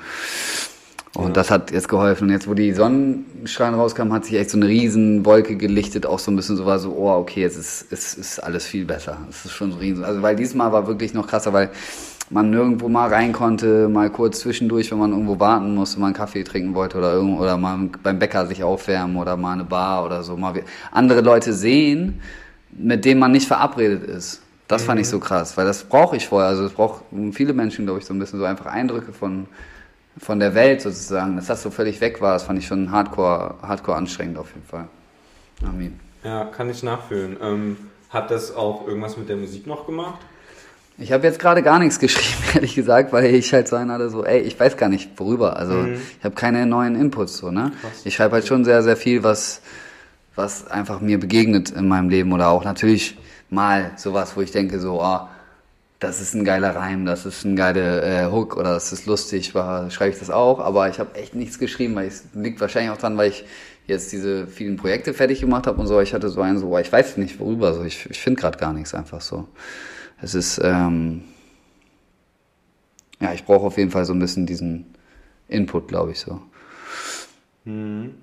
Und ja. das hat jetzt geholfen. Und jetzt, wo die Sonnenstrahlen rauskamen, hat sich echt so eine riesen Wolke gelichtet, auch so ein bisschen so war so, oh, okay, jetzt ist, ist, ist alles viel besser. Es ist schon so riesen. Also, weil diesmal war wirklich noch krasser, weil man nirgendwo mal rein konnte, mal kurz zwischendurch, wenn man irgendwo warten musste, mal einen Kaffee trinken wollte oder irgendwo, oder mal beim Bäcker sich aufwärmen oder mal eine Bar oder so, mal andere Leute sehen, mit denen man nicht verabredet ist. Das mhm. fand ich so mhm. krass, weil das brauche ich vorher. Also es braucht viele Menschen, glaube ich, so ein bisschen so einfach Eindrücke von, von der Welt sozusagen. Dass das so völlig weg war, das fand ich schon hardcore, hardcore anstrengend auf jeden Fall. Amen. Ja, kann ich nachfühlen. Ähm, hat das auch irgendwas mit der Musik noch gemacht? Ich habe jetzt gerade gar nichts geschrieben, ehrlich gesagt, weil ich halt so einer hatte, so, ey, ich weiß gar nicht worüber. Also mhm. ich habe keine neuen Inputs so, ne? Krass. Ich schreibe halt schon sehr, sehr viel, was, was einfach mir begegnet in meinem Leben oder auch natürlich mal sowas, wo ich denke, so, oh, das ist ein geiler Reim, das ist ein geiler äh, Hook oder das ist lustig, war, schreibe ich das auch, aber ich habe echt nichts geschrieben, weil es liegt wahrscheinlich auch dran, weil ich jetzt diese vielen Projekte fertig gemacht habe und so. Ich hatte so einen so, ich weiß nicht worüber, so ich, ich finde gerade gar nichts einfach so. Es ist, ähm, ja, ich brauche auf jeden Fall so ein bisschen diesen Input, glaube ich so. Mhm.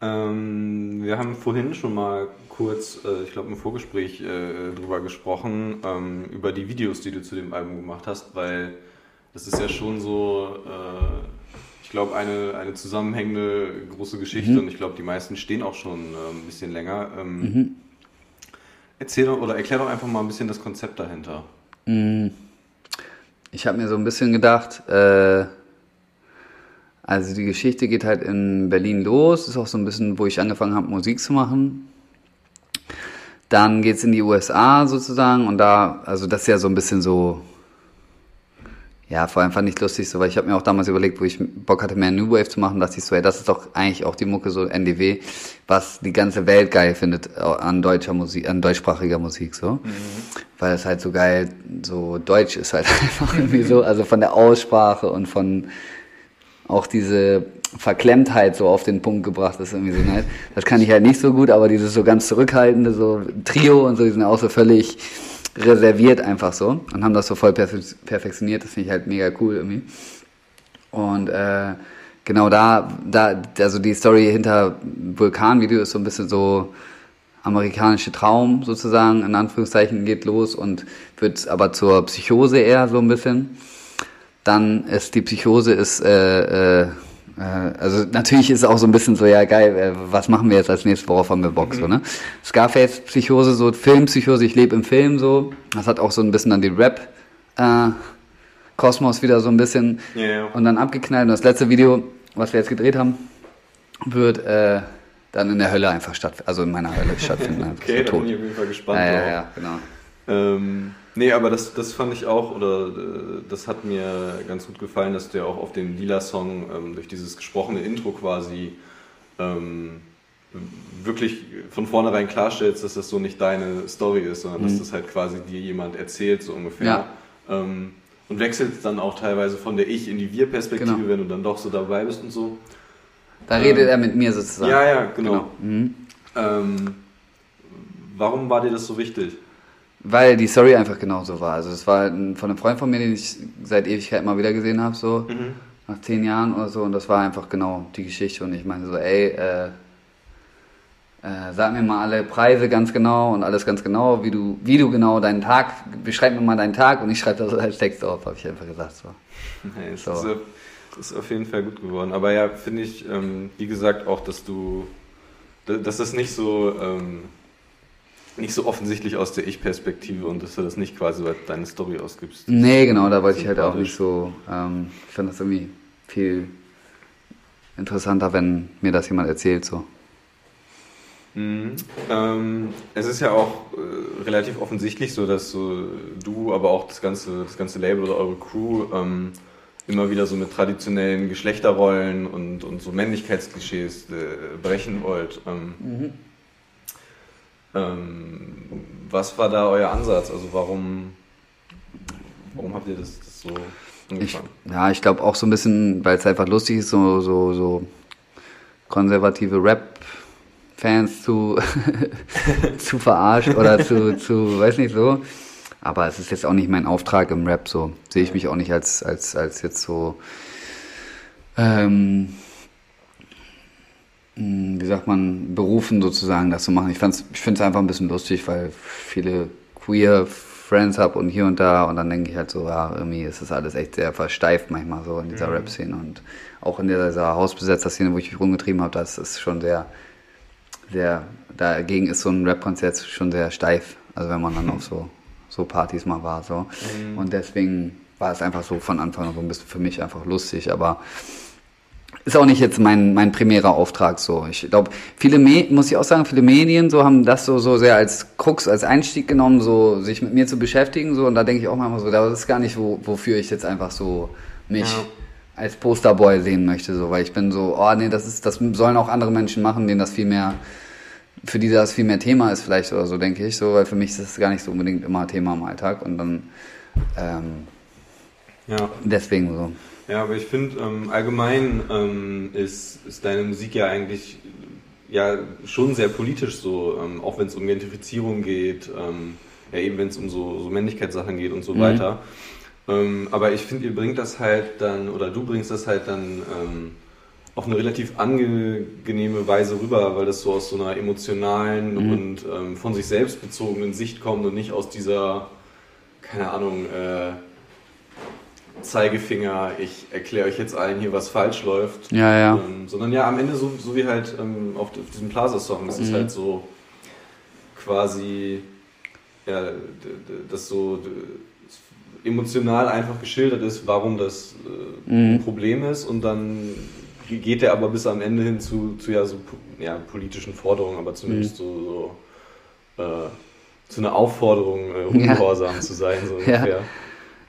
Ähm, wir haben vorhin schon mal kurz, äh, ich glaube im Vorgespräch äh, drüber gesprochen, ähm, über die Videos, die du zu dem Album gemacht hast, weil das ist ja schon so, äh, ich glaube, eine, eine zusammenhängende große Geschichte mhm. und ich glaube, die meisten stehen auch schon äh, ein bisschen länger. Ähm, mhm. Erzähl doch, oder erklär doch einfach mal ein bisschen das Konzept dahinter. Mhm. Ich habe mir so ein bisschen gedacht, äh, also die Geschichte geht halt in Berlin los, ist auch so ein bisschen, wo ich angefangen habe, Musik zu machen. Dann geht's in die USA sozusagen und da, also das ist ja so ein bisschen so, ja, vor allem fand ich lustig so, weil ich habe mir auch damals überlegt, wo ich Bock hatte, mehr New Wave zu machen, dachte ich so, ey, das ist doch eigentlich auch die Mucke so NDW, was die ganze Welt geil findet an deutscher Musik, an deutschsprachiger Musik so, mhm. weil es halt so geil, so deutsch ist halt einfach irgendwie so, also von der Aussprache und von auch diese Verklemmtheit so auf den Punkt gebracht ist irgendwie so nice. Das kann ich halt nicht so gut, aber dieses so ganz zurückhaltende, so Trio und so, die sind auch so völlig reserviert einfach so und haben das so voll perfektioniert. Das finde ich halt mega cool irgendwie. Und äh, genau da, da, also die Story hinter Vulkanvideo ist so ein bisschen so amerikanische Traum sozusagen, in Anführungszeichen geht los und wird aber zur Psychose eher so ein bisschen. Dann ist die Psychose ist äh, äh, also natürlich ist es auch so ein bisschen so, ja geil, äh, was machen wir jetzt als nächstes, worauf haben wir Bock, mhm. so, ne? Scarface-Psychose, so Filmpsychose, ich lebe im Film, so. Das hat auch so ein bisschen dann den Rap, äh, Kosmos wieder so ein bisschen yeah. und dann abgeknallt. Und das letzte Video, was wir jetzt gedreht haben, wird äh, dann in der Hölle einfach stattfinden, also in meiner Hölle stattfinden. okay, da bin ich auf jeden Fall gespannt. Ja, ja, ja, genau. Ähm, Nee, aber das, das fand ich auch, oder äh, das hat mir ganz gut gefallen, dass du ja auch auf dem Lila-Song ähm, durch dieses gesprochene Intro quasi ähm, wirklich von vornherein klarstellst, dass das so nicht deine Story ist, sondern mhm. dass das halt quasi dir jemand erzählt, so ungefähr. Ja. Ähm, und wechselt dann auch teilweise von der Ich- in die Wir-Perspektive, genau. wenn du dann doch so dabei bist und so. Da redet ähm, er mit mir sozusagen. Ja, ja, genau. genau. Mhm. Ähm, warum war dir das so wichtig? Weil die Story einfach genauso war. Also es war von einem Freund von mir, den ich seit Ewigkeit mal wieder gesehen habe, so mhm. nach zehn Jahren oder so. Und das war einfach genau die Geschichte. Und ich meinte so, ey, äh, äh, sag mir mal alle Preise ganz genau und alles ganz genau, wie du, wie du genau deinen Tag, beschreib mir mal deinen Tag und ich schreibe das als Text auf, habe ich einfach gesagt. So. Nee, so. Ist, ist, auf jeden Fall gut geworden. Aber ja, finde ich, ähm, wie gesagt, auch, dass du, dass das nicht so... Ähm, nicht so offensichtlich aus der Ich-Perspektive und dass du das nicht quasi als deine Story ausgibst. Nee, genau, da wollte ich halt auch nicht so. Ähm, ich fand das irgendwie viel interessanter, wenn mir das jemand erzählt. So. Mhm. Ähm, es ist ja auch äh, relativ offensichtlich so, dass so, du, aber auch das ganze, das ganze Label oder eure Crew ähm, immer wieder so mit traditionellen Geschlechterrollen und, und so Männlichkeitsklischees äh, brechen wollt. Ähm, mhm. Ähm, was war da euer Ansatz? Also warum, warum habt ihr das, das so angefangen? Ich, ja, ich glaube auch so ein bisschen, weil es einfach lustig ist, so, so, so konservative Rap-Fans zu, zu verarschen oder zu, zu, weiß nicht so. Aber es ist jetzt auch nicht mein Auftrag im Rap, so sehe ich mich auch nicht als, als, als jetzt so ähm, hm, wie sagt man, berufen sozusagen, das zu machen. Ich, ich finde es einfach ein bisschen lustig, weil viele queer Friends habe und hier und da und dann denke ich halt so, ja, irgendwie ist das alles echt sehr versteift manchmal so in dieser mhm. Rap-Szene und auch in dieser Hausbesetzer-Szene, wo ich mich rumgetrieben habe, das ist schon sehr, sehr, dagegen ist so ein Rap-Konzert schon sehr steif, also wenn man dann auf so, so Partys mal war, so. Mhm. Und deswegen war es einfach so von Anfang an so ein bisschen für mich einfach lustig, aber ist auch nicht jetzt mein, mein primärer Auftrag so. Ich glaube, viele Me muss ich auch sagen, viele Medien so haben das so, so sehr als Krux, als Einstieg genommen, so sich mit mir zu beschäftigen so und da denke ich auch manchmal so, das ist gar nicht, wo, wofür ich jetzt einfach so mich ja. als Posterboy sehen möchte, so, weil ich bin so, oh nee, das ist, das sollen auch andere Menschen machen, denen das viel mehr, für die das viel mehr Thema ist vielleicht oder so, denke ich so, weil für mich ist das gar nicht so unbedingt immer Thema im Alltag und dann ähm, ja. deswegen so. Ja, aber ich finde, ähm, allgemein ähm, ist, ist deine Musik ja eigentlich ja schon sehr politisch so, ähm, auch wenn es um Gentrifizierung geht, ähm, ja eben wenn es um so, so Männlichkeitssachen geht und so mhm. weiter. Ähm, aber ich finde, ihr bringt das halt dann, oder du bringst das halt dann ähm, auf eine relativ angenehme Weise rüber, weil das so aus so einer emotionalen mhm. und von sich selbst bezogenen Sicht kommt und nicht aus dieser, keine Ahnung, äh, Zeigefinger, ich erkläre euch jetzt allen hier, was falsch läuft. Ja, ja. Ähm, sondern ja, am Ende so, so wie halt ähm, auf, auf, diesem Plaza-Song. Das mhm. ist halt so quasi, ja, das so emotional einfach geschildert ist, warum das äh, mhm. ein Problem ist und dann geht er aber bis am Ende hin zu, zu ja, so, ja, politischen Forderungen, aber zumindest mhm. so, so äh, zu einer Aufforderung, äh, ungehorsam ja. zu sein, so ungefähr. Ja.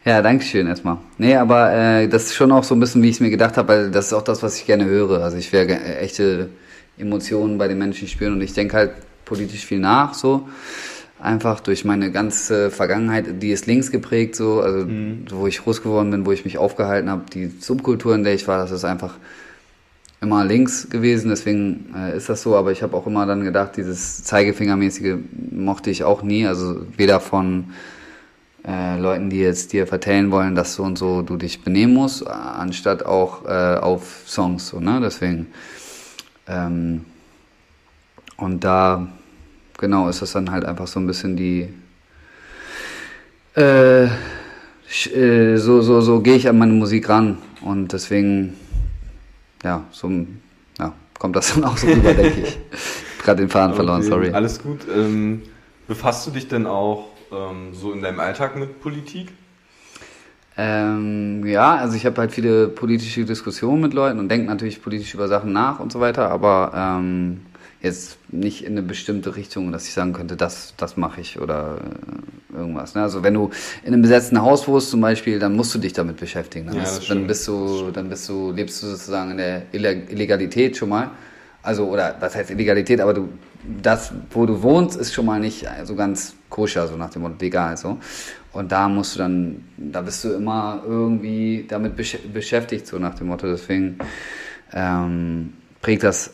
Ja, danke schön erstmal. Nee, aber äh, das ist schon auch so ein bisschen, wie ich es mir gedacht habe, weil das ist auch das, was ich gerne höre. Also ich werde echte Emotionen bei den Menschen spüren und ich denke halt politisch viel nach, so. Einfach durch meine ganze Vergangenheit, die ist links geprägt, so, also mhm. wo ich groß geworden bin, wo ich mich aufgehalten habe, die Subkultur, in der ich war, das ist einfach immer links gewesen, deswegen äh, ist das so, aber ich habe auch immer dann gedacht, dieses Zeigefingermäßige mochte ich auch nie, also weder von äh, Leuten, die jetzt dir vertellen wollen, dass so und so du dich benehmen musst, anstatt auch äh, auf Songs, so, ne? Deswegen. Ähm, und da, genau, ist das dann halt einfach so ein bisschen die. Äh, äh so, so, so gehe ich an meine Musik ran. Und deswegen, ja, so ja, kommt das dann auch so rüber, denke ich. Gerade den Faden okay, verloren, sorry. Alles gut. Ähm, befasst du dich denn auch ähm, so in deinem Alltag mit Politik? Ähm, ja, also ich habe halt viele politische Diskussionen mit Leuten und denke natürlich politisch über Sachen nach und so weiter, aber ähm, jetzt nicht in eine bestimmte Richtung, dass ich sagen könnte, das, das mache ich oder äh, irgendwas. Ne? Also wenn du in einem besetzten Haus wohnst zum Beispiel, dann musst du dich damit beschäftigen. Dann, ja, hast, dann bist du, dann bist du, lebst du sozusagen in der Illegalität schon mal. Also, oder was heißt Illegalität, aber du, das, wo du wohnst, ist schon mal nicht so ganz koscher, so nach dem Motto legal, so. Und da musst du dann, da bist du immer irgendwie damit besch beschäftigt, so nach dem Motto. Deswegen ähm, prägt das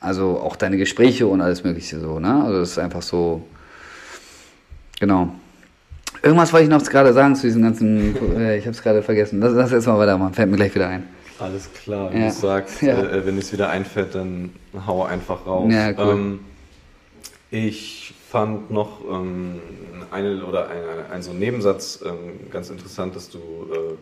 also auch deine Gespräche und alles Mögliche so, ne? Also das ist einfach so, genau. Irgendwas wollte ich noch gerade sagen zu diesem ganzen, äh, ich habe es gerade vergessen. Lass, lass erst mal weitermachen, fällt mir gleich wieder ein. Alles klar, wenn ja. du sagst, ja. äh, wenn es wieder einfällt, dann hau einfach raus. Ja, cool. Ähm, ich fand noch ähm, eine oder ein, ein, so einen Nebensatz ähm, ganz interessant, dass du, äh,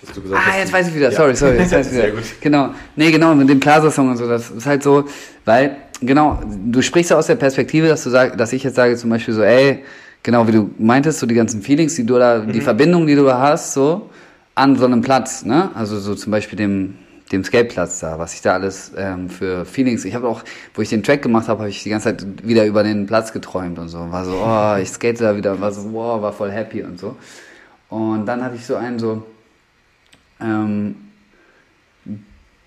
dass du gesagt ah, hast. Ah, jetzt weiß ich wieder, sorry, sorry, jetzt weiß ich wieder. Sehr gut. Genau, nee, genau, mit dem Plaza-Song und so, das ist halt so, weil, genau, du sprichst ja aus der Perspektive, dass du sagst, dass ich jetzt sage zum Beispiel so, ey, genau wie du meintest, so die ganzen Feelings, die du da, mhm. die Verbindung, die du da hast, so, an so einem Platz, ne? Also so zum Beispiel dem, dem Skateplatz da, was ich da alles ähm, für Feelings. Ich habe auch, wo ich den Track gemacht habe, habe ich die ganze Zeit wieder über den Platz geträumt und so. War so, oh, ich skate da wieder, war so, wow, war voll happy und so. Und dann hatte ich so einen so, ähm,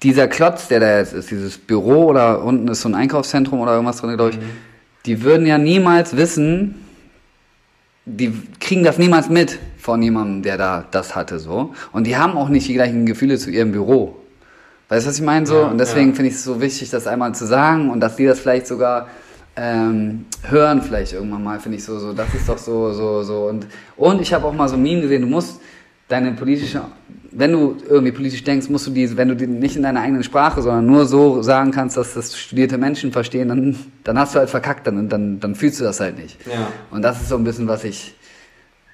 dieser Klotz, der da jetzt ist, dieses Büro oder unten ist so ein Einkaufszentrum oder irgendwas drin, glaube ich, mhm. die würden ja niemals wissen, die kriegen das niemals mit von jemandem, der da das hatte, so. Und die haben auch nicht die gleichen Gefühle zu ihrem Büro. Weißt du, was ich meine? So? Ja, und deswegen ja. finde ich es so wichtig, das einmal zu sagen und dass die das vielleicht sogar ähm, hören, vielleicht irgendwann mal, finde ich so, so, das ist doch so, so, so. Und, und ich habe auch mal so Meme gesehen, du musst deine politische wenn du irgendwie politisch denkst, musst du die, wenn du die nicht in deiner eigenen Sprache, sondern nur so sagen kannst, dass das studierte Menschen verstehen, dann, dann hast du halt verkackt, dann, dann, dann fühlst du das halt nicht. Ja. Und das ist so ein bisschen, was ich,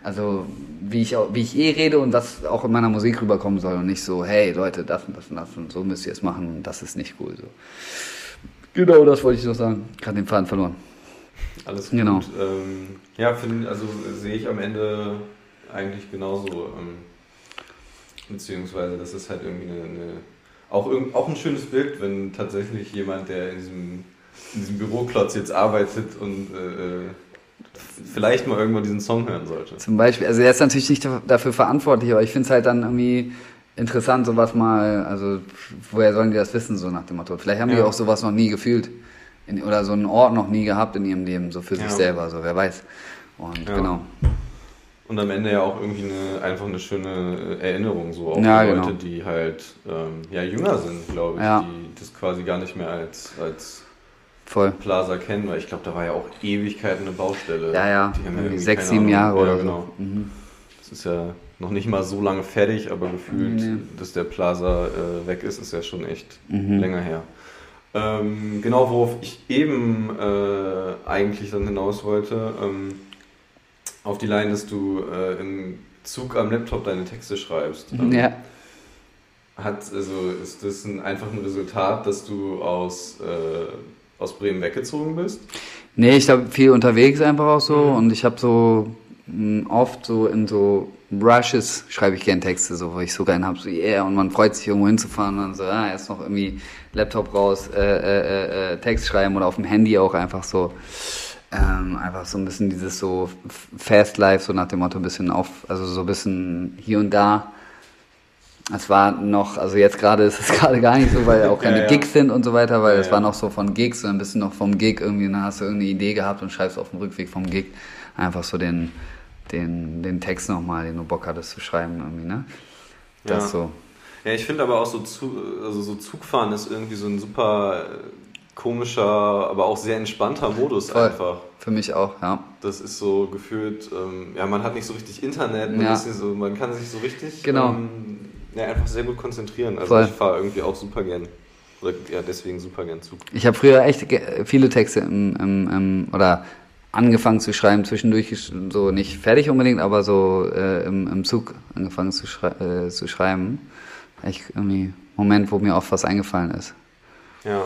also wie ich, wie ich eh rede und was auch in meiner Musik rüberkommen soll und nicht so, hey Leute, das und das und das und so müsst ihr es machen und das ist nicht cool. So. Genau, das wollte ich noch sagen. Gerade den Faden verloren. Alles gut. Genau. Ähm, ja, find, also sehe ich am Ende eigentlich genauso. Ähm, beziehungsweise das ist halt irgendwie eine, eine auch, irgend- auch ein schönes Bild, wenn tatsächlich jemand, der in diesem, in diesem Büroklotz jetzt arbeitet und äh, äh, vielleicht mal irgendwann diesen Song hören sollte. Zum Beispiel, also er ist natürlich nicht dafür verantwortlich, aber ich finde es halt dann irgendwie interessant, sowas mal, also woher sollen die das wissen, so nach dem Motto. Vielleicht haben die Ja. auch sowas noch nie gefühlt in, oder so einen Ort noch nie gehabt in ihrem Leben, so für Ja. sich selber, so wer weiß. Und Ja. genau. Und am Ende ja auch irgendwie eine, einfach eine schöne Erinnerung, so auch Ja, genau. Leute, die halt ähm, ja, jünger sind, glaube ich, die das quasi gar nicht mehr als, als Voll. Plaza kennen, weil ich glaube, da war ja auch Ewigkeiten eine Baustelle. Ja, ja. Die haben irgendwie Sechs, sieben Ahnung. Jahre ja, oder genau. so. Mhm. Das ist ja noch nicht mal so lange fertig, aber gefühlt, nee. dass der Plaza äh, weg ist, ist ja schon echt Mhm. länger her. Ähm, genau, worauf ich eben äh, eigentlich dann hinaus wollte, ähm, auf die Line, dass du äh, im Zug am Laptop deine Texte schreibst. Ähm, Ja. Hat, also ist das ein, einfach ein Resultat, dass du aus, äh, aus Bremen weggezogen bist? Nee, ich glaube viel unterwegs einfach auch so Mhm. und ich habe so mh, oft so in so Rushes schreibe ich gern Texte, so wo ich so gern habe, so yeah und man freut sich irgendwo hinzufahren und dann so, ah, jetzt noch irgendwie Laptop raus, äh, äh, äh, Text schreiben oder auf dem Handy auch einfach so ähm, einfach so ein bisschen dieses so Fast Life, so nach dem Motto ein bisschen auf, also so ein bisschen hier und da. Es war noch, also jetzt gerade ist es gerade gar nicht so, weil auch keine Ja, ja. Gigs sind und so weiter, weil es ja. war noch so von Gigs, so ein bisschen noch vom Gig irgendwie, dann hast du irgendeine Idee gehabt und schreibst auf dem Rückweg vom Gig einfach so den, den, den Text nochmal, den du Bock hattest zu schreiben irgendwie, ne? Das Ja. so. Ja, ich finde aber auch so, Zu, also so Zugfahren ist irgendwie so ein super äh, komischer, aber auch sehr entspannter Modus Voll. einfach. Für mich auch, ja. Das ist so gefühlt, ähm, ja, man hat nicht so richtig Internet, man, Ja. so, man kann sich so richtig Genau. ähm, ja, einfach sehr gut konzentrieren. Also Voll. ich fahre irgendwie auch super gern. Oder ja, deswegen super gern Zug. Ich habe früher echt viele Texte im, im, im, oder angefangen zu schreiben, zwischendurch so nicht fertig unbedingt, aber so äh, im, im Zug angefangen zu, schrei äh, zu schreiben. Echt irgendwie Moment, wo mir oft was eingefallen ist. Ja.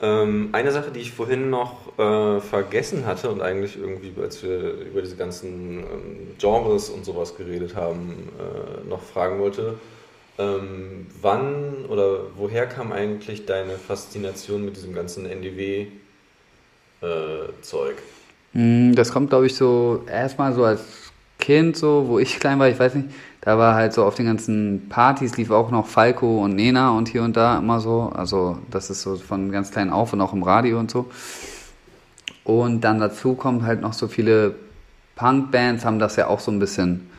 Ähm, eine Sache, die ich vorhin noch äh, vergessen hatte und eigentlich irgendwie, als wir über diese ganzen ähm, Genres und sowas geredet haben, äh, noch fragen wollte. Ähm, wann oder woher kam eigentlich deine Faszination mit diesem ganzen NDW-Zeug? Mm, Das kommt, glaube ich, so erstmal so als Kind, so, wo ich klein war, ich weiß nicht, da war halt so auf den ganzen Partys lief auch noch Falco und Nena und hier und da immer so. Also das ist so von ganz klein auf und auch im Radio und so. Und dann dazu kommt halt noch so viele Punk-Bands haben das ja auch so ein bisschen,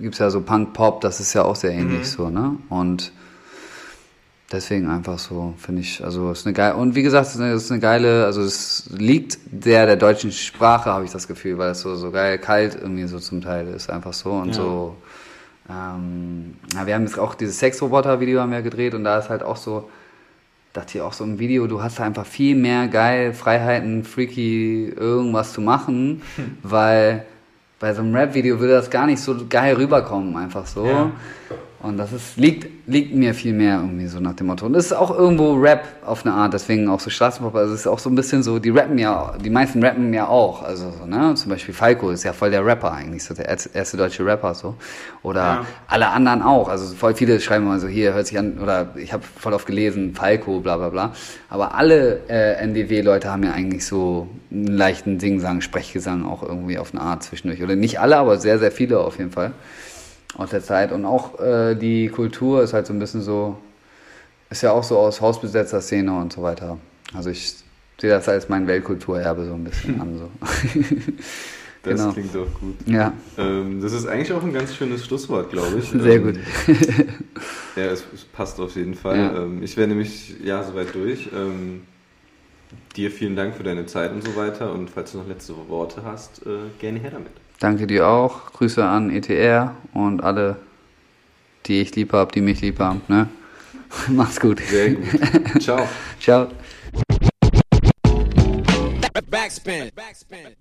gibt's ja so Punk-Pop, das ist ja auch sehr ähnlich Mhm. so, ne? Und Deswegen einfach so, finde ich, also es ist eine geile, und wie gesagt, es ist eine, es ist eine geile, also es liegt sehr der deutschen Sprache, habe ich das Gefühl, weil es so, so geil kalt irgendwie so zum Teil ist, einfach so und Ja. so, ähm, ja, wir haben jetzt auch dieses Sexroboter-Video haben wir gedreht und da ist halt auch so, dachte ich auch so im Video, du hast da einfach viel mehr geil Freiheiten, freaky irgendwas zu machen, weil bei so einem Rap-Video würde das gar nicht so geil rüberkommen, einfach so. Ja. Und das ist, liegt, liegt mir viel mehr irgendwie so nach dem Motto. Und es ist auch irgendwo Rap auf eine Art, deswegen auch so Straßenpop. Also es ist auch so ein bisschen so, die rappen ja, die meisten rappen ja auch. Also so, ne? Zum Beispiel Falco ist ja voll der Rapper eigentlich, so der erste, deutsche Rapper so. Oder Ja. alle anderen auch. Also voll viele schreiben immer so, hier hört sich an, oder ich habe voll oft gelesen, Falco, bla bla bla. Aber alle äh, NDW-Leute haben ja eigentlich so einen leichten Singsang, Sprechgesang auch irgendwie auf eine Art zwischendurch. Oder nicht alle, aber sehr, sehr viele auf jeden Fall aus der Zeit. Und auch äh, die Kultur ist halt so ein bisschen so, ist ja auch so aus Hausbesetzer-Szene und so weiter. Also ich sehe das als mein Weltkulturerbe so ein bisschen an. So. Das Genau. klingt doch gut. ja, Ähm, das ist eigentlich auch ein ganz schönes Schlusswort, glaube ich. sehr Ähm, gut. Ja, es, es passt auf jeden Fall. Ja. Ähm, ich wäre nämlich ja soweit durch. Ähm, dir vielen Dank für deine Zeit und so weiter. Und falls du noch letzte Worte hast, äh, gerne her damit. Danke dir auch. Grüße an ETR und alle die ich lieb habe, die mich lieb haben. Ne? Mach's gut. Sehr gut. Ciao. Ciao. Backspin. Backspin.